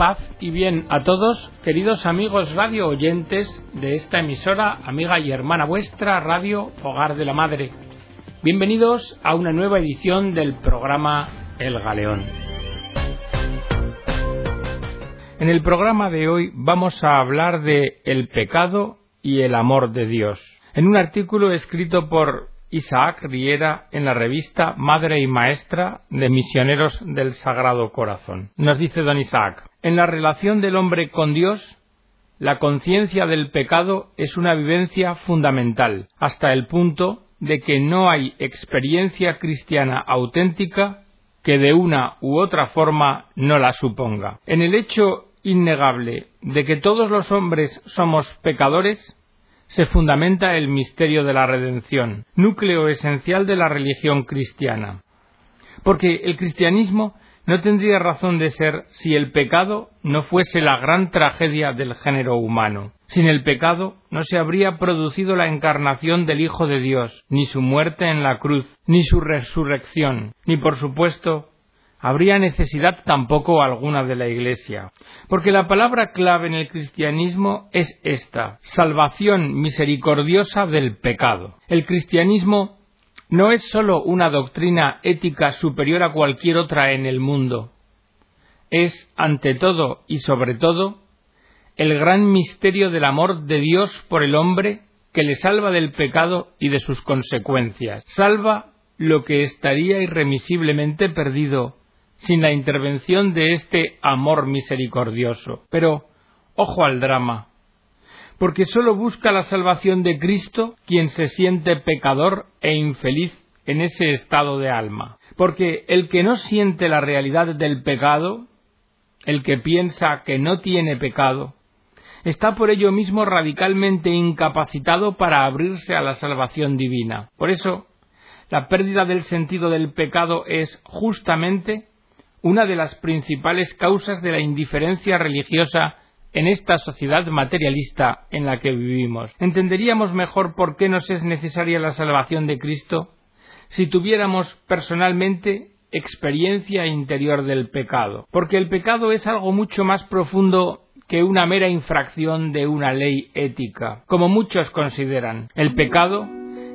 paz y bien a todos, queridos amigos radio oyentes de esta emisora, amiga y hermana vuestra, Radio Hogar de la Madre. Bienvenidos a una nueva edición del programa El Galeón. En el programa de hoy vamos a hablar de el pecado y el amor de Dios. En un artículo escrito por Isaac Riera en la revista Madre y Maestra de Misioneros del Sagrado Corazón. Nos dice don Isaac, en la relación del hombre con Dios, la conciencia del pecado es una vivencia fundamental, hasta el punto de que no hay experiencia cristiana auténtica que de una u otra forma no la suponga. En el hecho innegable de que todos los hombres somos pecadores, se fundamenta el misterio de la redención, núcleo esencial de la religión cristiana. Porque el cristianismo no tendría razón de ser si el pecado no fuese la gran tragedia del género humano. Sin el pecado no se habría producido la encarnación del Hijo de Dios, ni su muerte en la cruz, ni su resurrección, ni por supuesto habría necesidad tampoco alguna de la Iglesia. Porque la palabra clave en el cristianismo es esta, salvación misericordiosa del pecado. El cristianismo no es sólo una doctrina ética superior a cualquier otra en el mundo. Es, ante todo y sobre todo, el gran misterio del amor de Dios por el hombre que le salva del pecado y de sus consecuencias. Salva lo que estaría irremisiblemente perdido sin la intervención de este amor misericordioso. Pero, ojo al drama, porque sólo busca la salvación de Cristo quien se siente pecador e infeliz en ese estado de alma. Porque el que no siente la realidad del pecado, el que piensa que no tiene pecado, está por ello mismo radicalmente incapacitado para abrirse a la salvación divina. Por eso, la pérdida del sentido del pecado es justamente una de las principales causas de la indiferencia religiosa en esta sociedad materialista en la que vivimos. Entenderíamos mejor por qué nos es necesaria la salvación de Cristo si tuviéramos personalmente experiencia interior del pecado, porque el pecado es algo mucho más profundo que una mera infracción de una ley ética, como muchos consideran. El pecado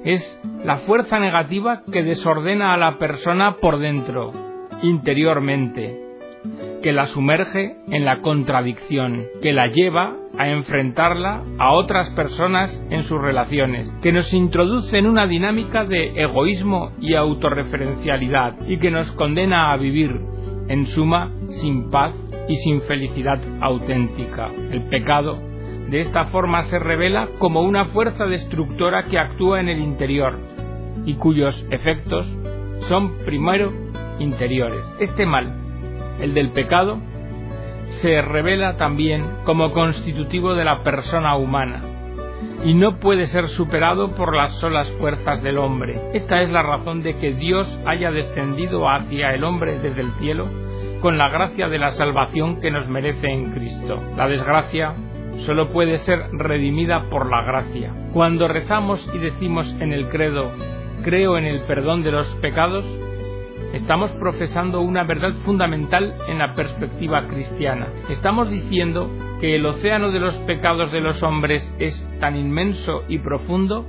es la fuerza negativa que desordena a la persona por dentro, interiormente, que la sumerge en la contradicción, que la lleva a enfrentarla a otras personas en sus relaciones, que nos introduce en una dinámica de egoísmo y autorreferencialidad y que nos condena a vivir, en suma, sin paz y sin felicidad auténtica. El pecado de esta forma se revela como una fuerza destructora que actúa en el interior y cuyos efectos son primero interiores. Este mal, el del pecado, se revela también como constitutivo de la persona humana y no puede ser superado por las solas fuerzas del hombre. Esta es la razón de que Dios haya descendido hacia el hombre desde el cielo con la gracia de la salvación que nos merece en Cristo. La desgracia solo puede ser redimida por la gracia. Cuando rezamos y decimos en el credo, creo en el perdón de los pecados, estamos profesando una verdad fundamental en la perspectiva cristiana. Estamos diciendo que el océano de los pecados de los hombres es tan inmenso y profundo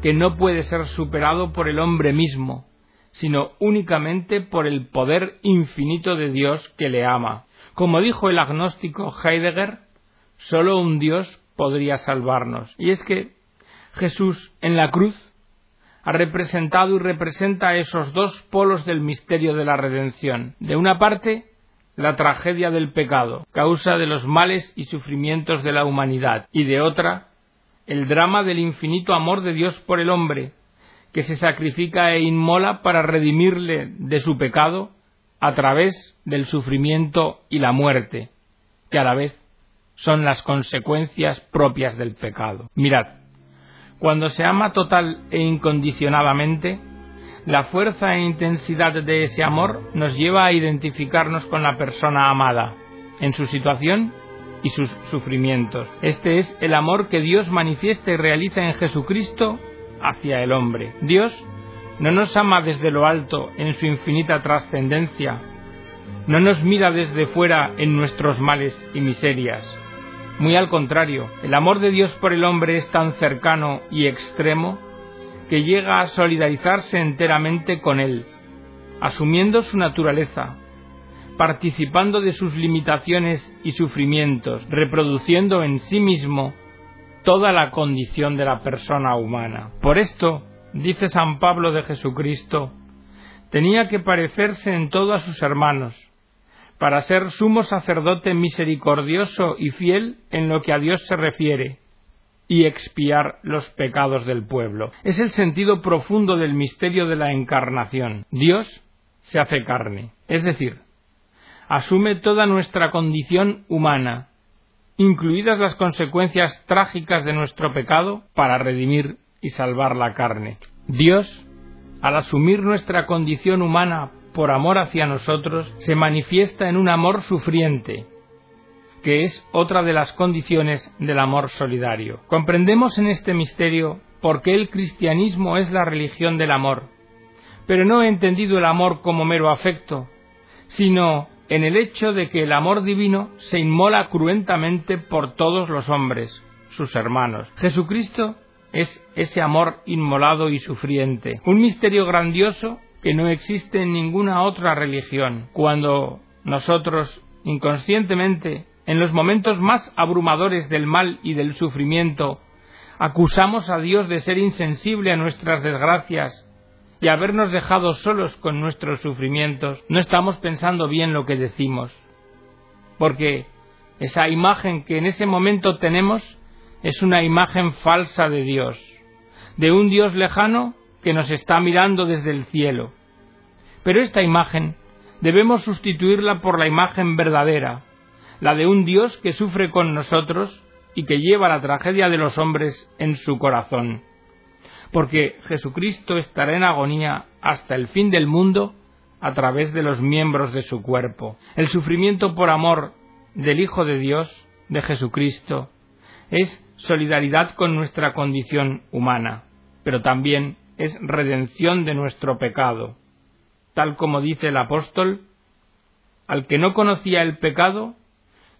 que no puede ser superado por el hombre mismo, sino únicamente por el poder infinito de Dios que le ama. Como dijo el agnóstico Heidegger, solo un Dios podría salvarnos. Y es que Jesús en la cruz ha representado y representa esos dos polos del misterio de la redención. De una parte, la tragedia del pecado, causa de los males y sufrimientos de la humanidad, y de otra, el drama del infinito amor de Dios por el hombre, que se sacrifica e inmola para redimirle de su pecado a través del sufrimiento y la muerte, que a la vez son las consecuencias propias del pecado. Mirad, cuando se ama total e incondicionadamente, la fuerza e intensidad de ese amor nos lleva a identificarnos con la persona amada, en su situación y sus sufrimientos. Este es el amor que Dios manifiesta y realiza en Jesucristo hacia el hombre. Dios no nos ama desde lo alto en su infinita trascendencia, no nos mira desde fuera en nuestros males y miserias. Muy al contrario, el amor de Dios por el hombre es tan cercano y extremo que llega a solidarizarse enteramente con él, asumiendo su naturaleza, participando de sus limitaciones y sufrimientos, reproduciendo en sí mismo toda la condición de la persona humana. Por esto, dice San Pablo de Jesucristo, tenía que parecerse en todo a sus hermanos, para ser sumo sacerdote misericordioso y fiel en lo que a Dios se refiere, y expiar los pecados del pueblo. Es el sentido profundo del misterio de la encarnación. Dios se hace carne, es decir, asume toda nuestra condición humana, incluidas las consecuencias trágicas de nuestro pecado, para redimir y salvar la carne. Dios, al asumir nuestra condición humana por amor hacia nosotros, se manifiesta en un amor sufriente, que es otra de las condiciones del amor solidario. Comprendemos en este misterio por qué el cristianismo es la religión del amor, pero no he entendido el amor como mero afecto, sino en el hecho de que el amor divino se inmola cruentamente por todos los hombres, sus hermanos. Jesucristo es ese amor inmolado y sufriente, un misterio grandioso que no existe en ninguna otra religión. Cuando nosotros inconscientemente, en los momentos más abrumadores del mal y del sufrimiento, acusamos a Dios de ser insensible a nuestras desgracias y habernos dejado solos con nuestros sufrimientos, no estamos pensando bien lo que decimos. Porque esa imagen que en ese momento tenemos es una imagen falsa de Dios, de un Dios lejano que nos está mirando desde el cielo. Pero esta imagen debemos sustituirla por la imagen verdadera, la de un Dios que sufre con nosotros y que lleva la tragedia de los hombres en su corazón. Porque Jesucristo estará en agonía hasta el fin del mundo a través de los miembros de su cuerpo. El sufrimiento por amor del Hijo de Dios, de Jesucristo, es solidaridad con nuestra condición humana, pero también es redención de nuestro pecado. Tal como dice el apóstol, al que no conocía el pecado,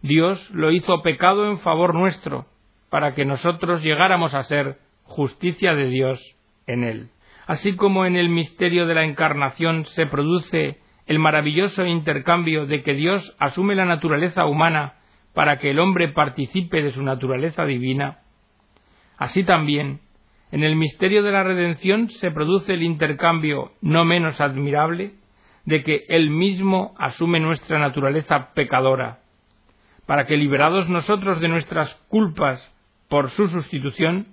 Dios lo hizo pecado en favor nuestro, para que nosotros llegáramos a ser justicia de Dios en él. Así como en el misterio de la encarnación se produce el maravilloso intercambio de que Dios asume la naturaleza humana para que el hombre participe de su naturaleza divina, así también en el misterio de la redención se produce el intercambio no menos admirable de que Él mismo asume nuestra naturaleza pecadora, para que liberados nosotros de nuestras culpas por su sustitución,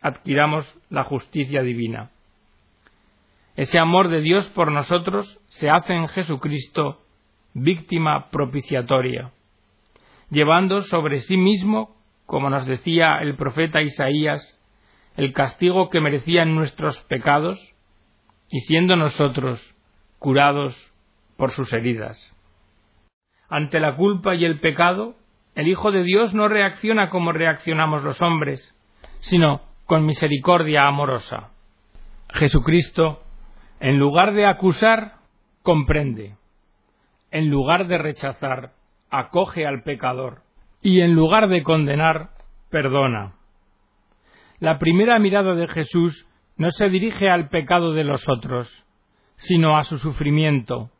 adquiramos la justicia divina. Ese amor de Dios por nosotros se hace en Jesucristo víctima propiciatoria llevando sobre sí mismo, como nos decía el profeta Isaías, el castigo que merecían nuestros pecados, y siendo nosotros curados por sus heridas. Ante la culpa y el pecado, el Hijo de Dios no reacciona como reaccionamos los hombres, sino con misericordia amorosa. Jesucristo, en lugar de acusar, comprende. En lugar de rechazar, acoge al pecador y en lugar de condenar, perdona. La primera mirada de Jesús no se dirige al pecado de los otros, sino a su sufrimiento,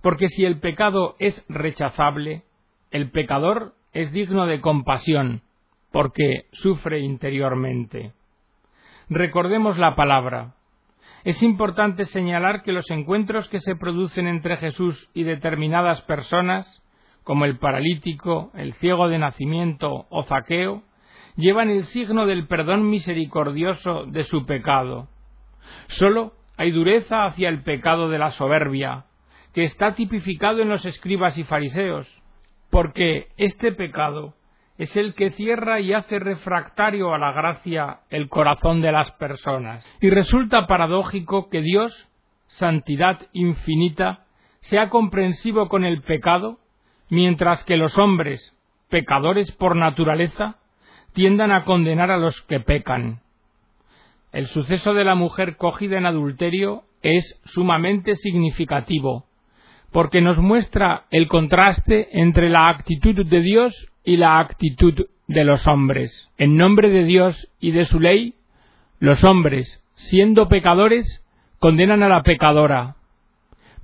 porque si el pecado es rechazable, el pecador es digno de compasión, porque sufre interiormente. Recordemos la palabra. Es importante señalar que los encuentros que se producen entre Jesús y determinadas personas como el paralítico, el ciego de nacimiento o zaqueo, llevan el signo del perdón misericordioso de su pecado. Sólo hay dureza hacia el pecado de la soberbia, que está tipificado en los escribas y fariseos, porque este pecado es el que cierra y hace refractario a la gracia el corazón de las personas. Y resulta paradójico que Dios, santidad infinita, sea comprensivo con el pecado mientras que los hombres, pecadores por naturaleza, tiendan a condenar a los que pecan. El suceso de la mujer cogida en adulterio es sumamente significativo, porque nos muestra el contraste entre la actitud de Dios y la actitud de los hombres. En nombre de Dios y de su ley, los hombres, siendo pecadores, condenan a la pecadora,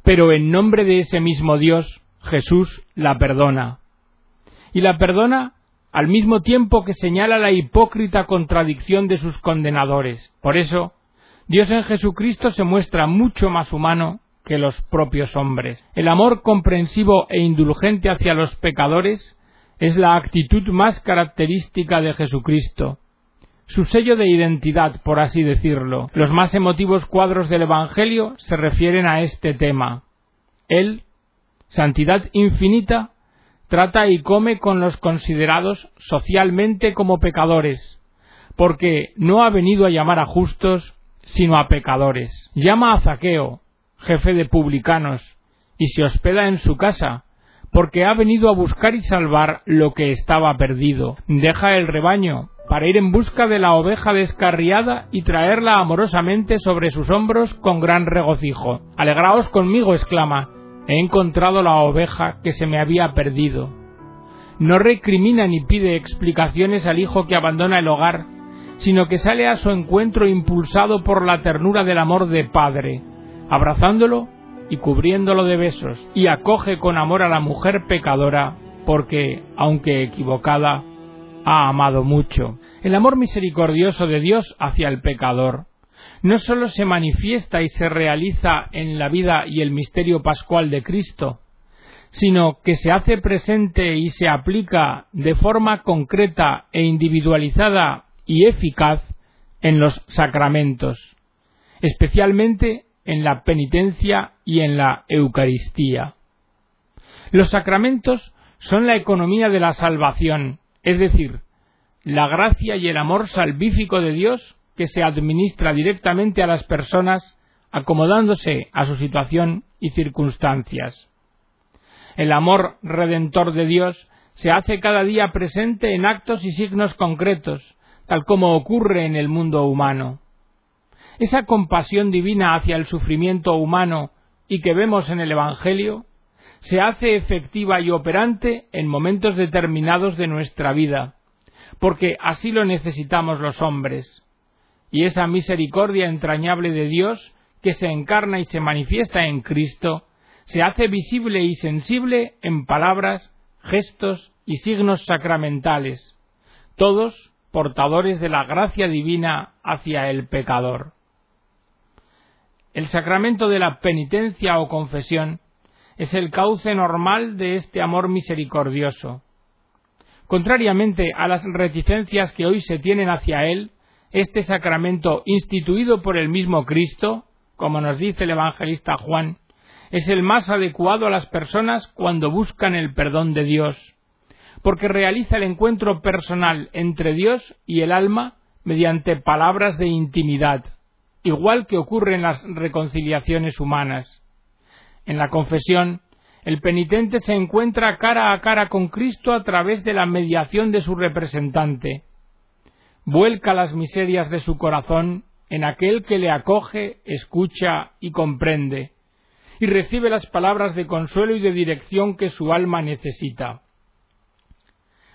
pero en nombre de ese mismo Dios, Jesús la perdona. Y la perdona al mismo tiempo que señala la hipócrita contradicción de sus condenadores. Por eso, Dios en Jesucristo se muestra mucho más humano que los propios hombres. El amor comprensivo e indulgente hacia los pecadores es la actitud más característica de Jesucristo, su sello de identidad, por así decirlo. Los más emotivos cuadros del Evangelio se refieren a este tema. Él, santidad infinita, trata y come con los considerados socialmente como pecadores, porque no ha venido a llamar a justos, sino a pecadores. Llama a Zaqueo, jefe de publicanos, y se hospeda en su casa, porque ha venido a buscar y salvar lo que estaba perdido. Deja el rebaño para ir en busca de la oveja descarriada y traerla amorosamente sobre sus hombros con gran regocijo. Alegraos conmigo, exclama, he encontrado la oveja que se me había perdido. No recrimina ni pide explicaciones al hijo que abandona el hogar, sino que sale a su encuentro impulsado por la ternura del amor de padre, abrazándolo y cubriéndolo de besos, y acoge con amor a la mujer pecadora, porque, aunque equivocada, ha amado mucho. El amor misericordioso de Dios hacia el pecador no sólo se manifiesta y se realiza en la vida y el misterio pascual de Cristo, sino que se hace presente y se aplica de forma concreta e individualizada y eficaz en los sacramentos, especialmente en la penitencia y en la Eucaristía. Los sacramentos son la economía de la salvación, es decir, la gracia y el amor salvífico de Dios que se administra directamente a las personas acomodándose a su situación y circunstancias. El amor redentor de Dios se hace cada día presente en actos y signos concretos, tal como ocurre en el mundo humano. Esa compasión divina hacia el sufrimiento humano y que vemos en el Evangelio se hace efectiva y operante en momentos determinados de nuestra vida, porque así lo necesitamos los hombres. Y esa misericordia entrañable de Dios, que se encarna y se manifiesta en Cristo, se hace visible y sensible en palabras, gestos y signos sacramentales, todos portadores de la gracia divina hacia el pecador. El sacramento de la penitencia o confesión es el cauce normal de este amor misericordioso. Contrariamente a las reticencias que hoy se tienen hacia él, este sacramento instituido por el mismo Cristo, como nos dice el evangelista Juan, es el más adecuado a las personas cuando buscan el perdón de Dios, porque realiza el encuentro personal entre Dios y el alma mediante palabras de intimidad, igual que ocurre en las reconciliaciones humanas. En la confesión, el penitente se encuentra cara a cara con Cristo a través de la mediación de su representante. Vuelca las miserias de su corazón en aquel que le acoge, escucha y comprende, y recibe las palabras de consuelo y de dirección que su alma necesita.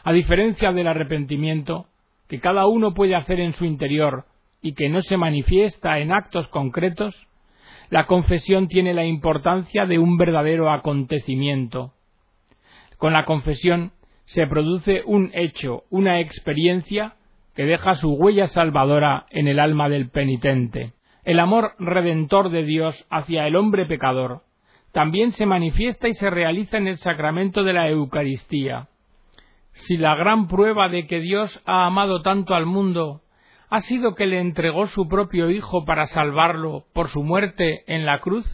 A diferencia del arrepentimiento, que cada uno puede hacer en su interior y que no se manifiesta en actos concretos, la confesión tiene la importancia de un verdadero acontecimiento. Con la confesión se produce un hecho, una experiencia que deja su huella salvadora en el alma del penitente. El amor redentor de Dios hacia el hombre pecador también se manifiesta y se realiza en el sacramento de la Eucaristía. Si la gran prueba de que Dios ha amado tanto al mundo ha sido que le entregó su propio Hijo para salvarlo por su muerte en la cruz?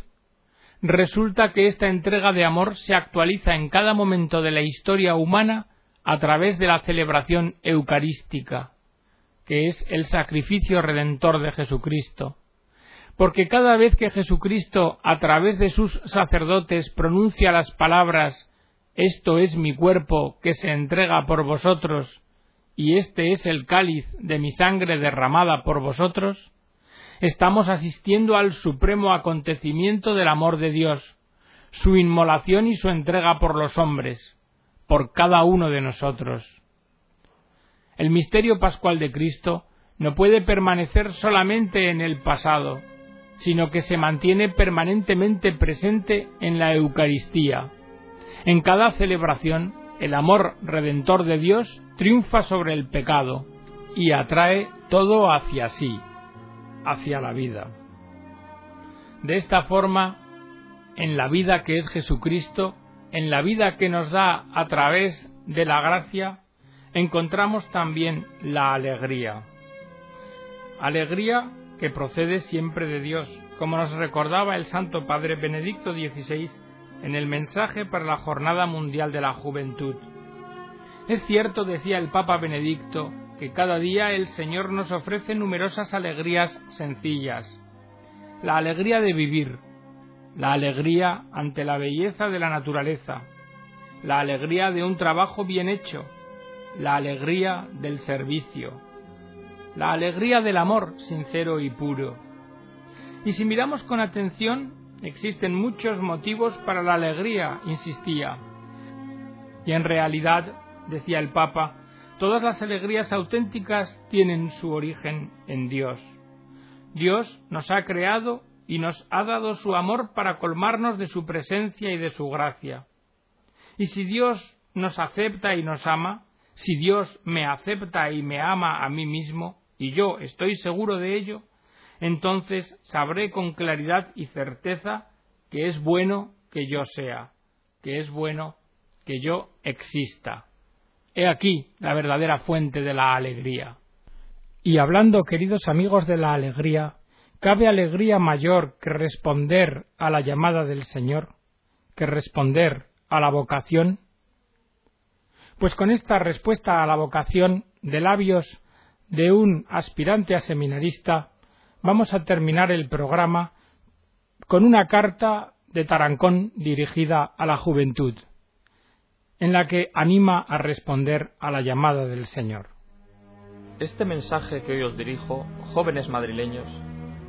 Resulta que esta entrega de amor se actualiza en cada momento de la historia humana a través de la celebración eucarística, que es el sacrificio redentor de Jesucristo. Porque cada vez que Jesucristo, a través de sus sacerdotes, pronuncia las palabras Esto es mi cuerpo que se entrega por vosotros, y este es el cáliz de mi sangre derramada por vosotros, estamos asistiendo al supremo acontecimiento del amor de Dios, su inmolación y su entrega por los hombres, por cada uno de nosotros. El misterio pascual de Cristo no puede permanecer solamente en el pasado, sino que se mantiene permanentemente presente en la Eucaristía. En cada celebración, el amor redentor de Dios triunfa sobre el pecado y atrae todo hacia sí, hacia la vida. De esta forma, en la vida que es Jesucristo, en la vida que nos da a través de la gracia, encontramos también la alegría. Alegría que procede siempre de Dios, como nos recordaba el Santo Padre Benedicto XVI en el mensaje para la Jornada Mundial de la Juventud. Es cierto, decía el Papa Benedicto, que cada día el Señor nos ofrece numerosas alegrías sencillas. La alegría de vivir, la alegría ante la belleza de la naturaleza, la alegría de un trabajo bien hecho, la alegría del servicio, la alegría del amor sincero y puro. Y si miramos con atención, existen muchos motivos para la alegría, insistía. Y en realidad, decía el Papa, todas las alegrías auténticas tienen su origen en Dios. Dios nos ha creado y nos ha dado su amor para colmarnos de su presencia y de su gracia. Y si Dios nos acepta y nos ama, si Dios me acepta y me ama a mí mismo, y yo estoy seguro de ello, entonces sabré con claridad y certeza que es bueno que yo sea, que es bueno que yo exista. He aquí la verdadera fuente de la alegría. Y hablando, queridos amigos, de la alegría, ¿Cabe alegría mayor que responder a la llamada del Señor, que responder a la vocación? Pues con esta respuesta a la vocación de labios de un aspirante a seminarista, vamos a terminar el programa con una carta de Tarancón dirigida a la juventud, en la que anima a responder a la llamada del Señor. Este mensaje que hoy os dirijo, jóvenes madrileños,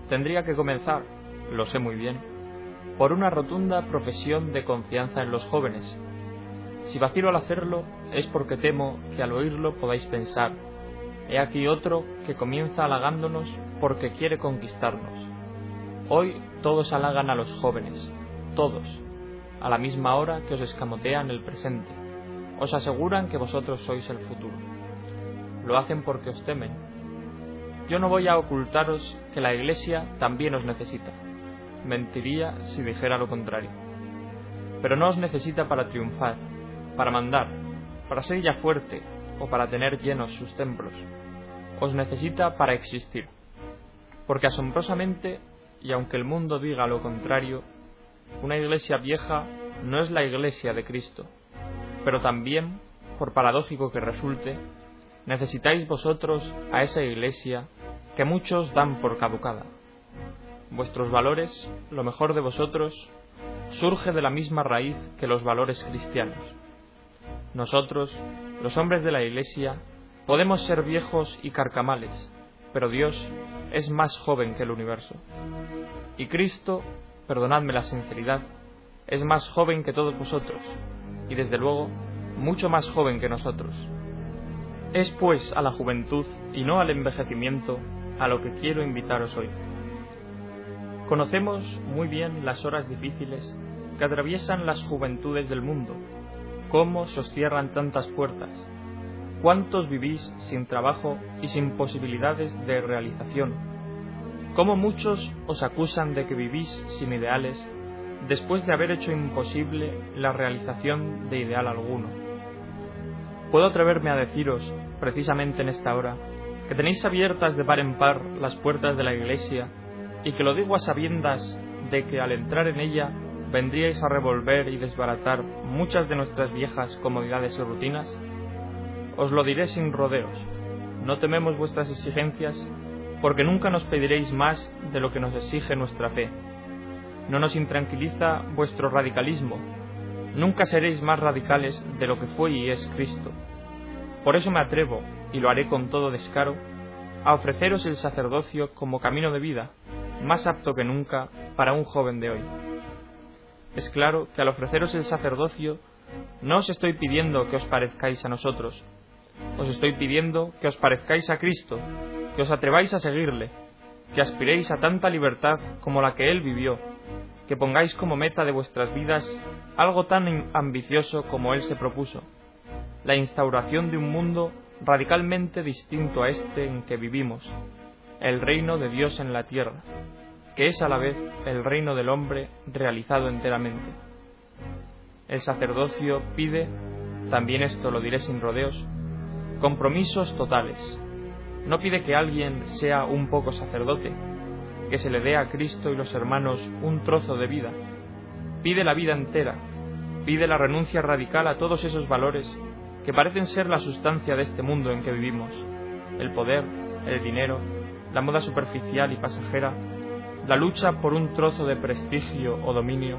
tendría que comenzar, lo sé muy bien, por una rotunda profesión de confianza en los jóvenes. Si vacilo al hacerlo es porque temo que al oírlo podáis pensar, he aquí otro que comienza halagándonos porque quiere conquistarnos. Hoy todos halagan a los jóvenes, todos, a la misma hora que os escamotean el presente, os aseguran que vosotros sois el futuro. Lo hacen porque os temen, yo no voy a ocultaros que la Iglesia también os necesita. Mentiría si dijera lo contrario. Pero no os necesita para triunfar, para mandar, para ser ya fuerte o para tener llenos sus templos. Os necesita para existir. Porque asombrosamente, y aunque el mundo diga lo contrario, una iglesia vieja no es la iglesia de Cristo. Pero también, por paradójico que resulte, necesitáis vosotros a esa iglesia que muchos dan por caducada. Vuestros valores, lo mejor de vosotros, surge de la misma raíz que los valores cristianos. Nosotros, los hombres de la Iglesia, podemos ser viejos y carcamales, pero Dios es más joven que el universo. Y Cristo, perdonadme la sinceridad, es más joven que todos vosotros, y desde luego mucho más joven que nosotros. Es pues a la juventud y no al envejecimiento a lo que quiero invitaros hoy. Conocemos muy bien las horas difíciles que atraviesan las juventudes del mundo, cómo se os cierran tantas puertas, cuántos vivís sin trabajo y sin posibilidades de realización, cómo muchos os acusan de que vivís sin ideales después de haber hecho imposible la realización de ideal alguno puedo atreverme a deciros, precisamente en esta hora, que tenéis abiertas de par en par las puertas de la Iglesia y que lo digo a sabiendas de que al entrar en ella vendríais a revolver y desbaratar muchas de nuestras viejas comodidades y rutinas? Os lo diré sin rodeos. No tememos vuestras exigencias porque nunca nos pediréis más de lo que nos exige nuestra fe. No nos intranquiliza vuestro radicalismo, Nunca seréis más radicales de lo que fue y es Cristo. Por eso me atrevo, y lo haré con todo descaro, a ofreceros el sacerdocio como camino de vida, más apto que nunca para un joven de hoy. Es claro que al ofreceros el sacerdocio, no os estoy pidiendo que os parezcáis a nosotros, os estoy pidiendo que os parezcáis a Cristo, que os atreváis a seguirle, que aspiréis a tanta libertad como la que Él vivió, que pongáis como meta de vuestras vidas algo tan ambicioso como Él se propuso, la instauración de un mundo radicalmente distinto a este en que vivimos, el reino de Dios en la tierra, que es a la vez el reino del hombre realizado enteramente. El sacerdocio pide, también esto lo diré sin rodeos, compromisos totales. No pide que alguien sea un poco sacerdote, que se le dé a Cristo y los hermanos un trozo de vida. Pide la vida entera, pide la renuncia radical a todos esos valores que parecen ser la sustancia de este mundo en que vivimos, el poder, el dinero, la moda superficial y pasajera, la lucha por un trozo de prestigio o dominio,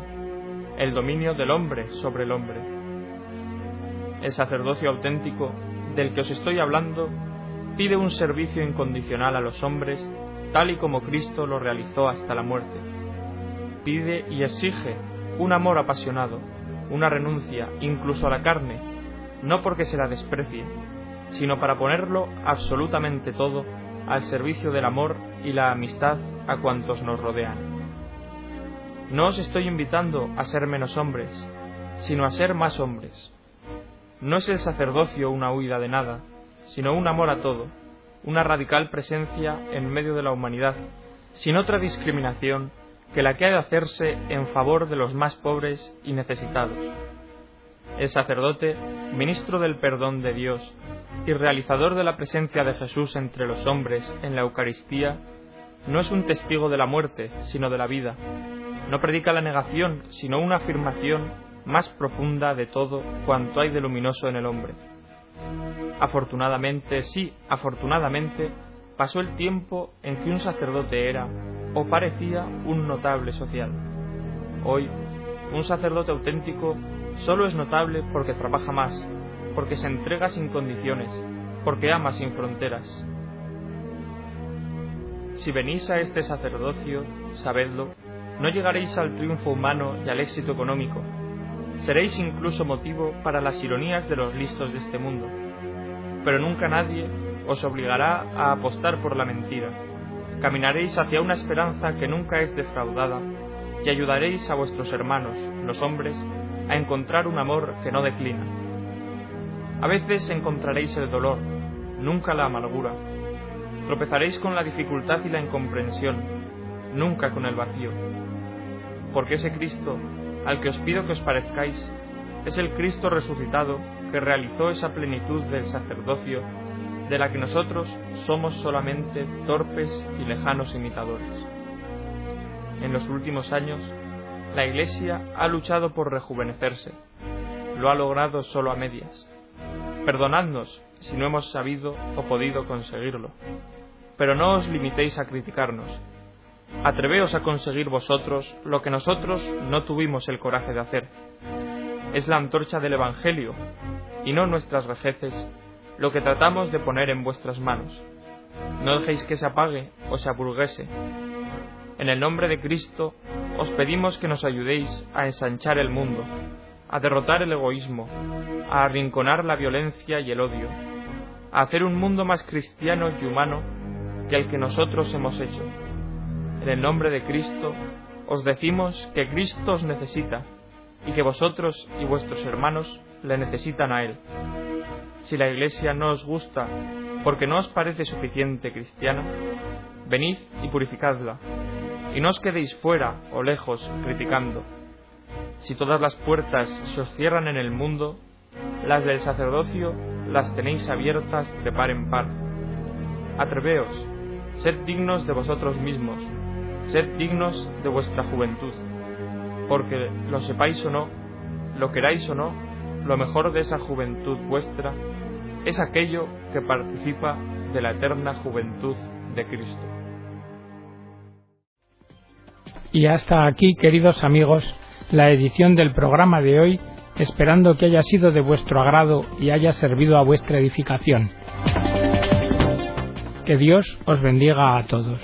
el dominio del hombre sobre el hombre. El sacerdocio auténtico del que os estoy hablando pide un servicio incondicional a los hombres tal y como Cristo lo realizó hasta la muerte. Pide y exige un amor apasionado, una renuncia incluso a la carne, no porque se la desprecie, sino para ponerlo absolutamente todo al servicio del amor y la amistad a cuantos nos rodean. No os estoy invitando a ser menos hombres, sino a ser más hombres. No es el sacerdocio una huida de nada, sino un amor a todo, una radical presencia en medio de la humanidad, sin otra discriminación que la que ha de hacerse en favor de los más pobres y necesitados. El sacerdote, ministro del perdón de Dios y realizador de la presencia de Jesús entre los hombres en la Eucaristía, no es un testigo de la muerte, sino de la vida. No predica la negación, sino una afirmación más profunda de todo cuanto hay de luminoso en el hombre. Afortunadamente, sí, afortunadamente, pasó el tiempo en que un sacerdote era o parecía un notable social. Hoy, un sacerdote auténtico solo es notable porque trabaja más, porque se entrega sin condiciones, porque ama sin fronteras. Si venís a este sacerdocio, sabedlo, no llegaréis al triunfo humano y al éxito económico. Seréis incluso motivo para las ironías de los listos de este mundo. Pero nunca nadie os obligará a apostar por la mentira. Caminaréis hacia una esperanza que nunca es defraudada y ayudaréis a vuestros hermanos, los hombres, a encontrar un amor que no declina. A veces encontraréis el dolor, nunca la amargura. Tropezaréis con la dificultad y la incomprensión, nunca con el vacío. Porque ese Cristo, al que os pido que os parezcáis, es el Cristo resucitado que realizó esa plenitud del sacerdocio de la que nosotros somos solamente torpes y lejanos imitadores. En los últimos años, la Iglesia ha luchado por rejuvenecerse. Lo ha logrado solo a medias. Perdonadnos si no hemos sabido o podido conseguirlo. Pero no os limitéis a criticarnos. Atreveos a conseguir vosotros lo que nosotros no tuvimos el coraje de hacer. Es la antorcha del Evangelio, y no nuestras vejeces, lo que tratamos de poner en vuestras manos. No dejéis que se apague o se aburguese. En el nombre de Cristo, os pedimos que nos ayudéis a ensanchar el mundo, a derrotar el egoísmo, a arrinconar la violencia y el odio, a hacer un mundo más cristiano y humano que el que nosotros hemos hecho. En el nombre de Cristo os decimos que Cristo os necesita y que vosotros y vuestros hermanos le necesitan a Él. Si la Iglesia no os gusta porque no os parece suficiente cristiana, venid y purificadla y no os quedéis fuera o lejos criticando. Si todas las puertas se os cierran en el mundo, las del sacerdocio las tenéis abiertas de par en par. Atreveos, sed dignos de vosotros mismos, sed dignos de vuestra juventud, porque lo sepáis o no, lo queráis o no, lo mejor de esa juventud vuestra es aquello que participa de la eterna juventud de Cristo. Y hasta aquí, queridos amigos, la edición del programa de hoy, esperando que haya sido de vuestro agrado y haya servido a vuestra edificación. Que Dios os bendiga a todos.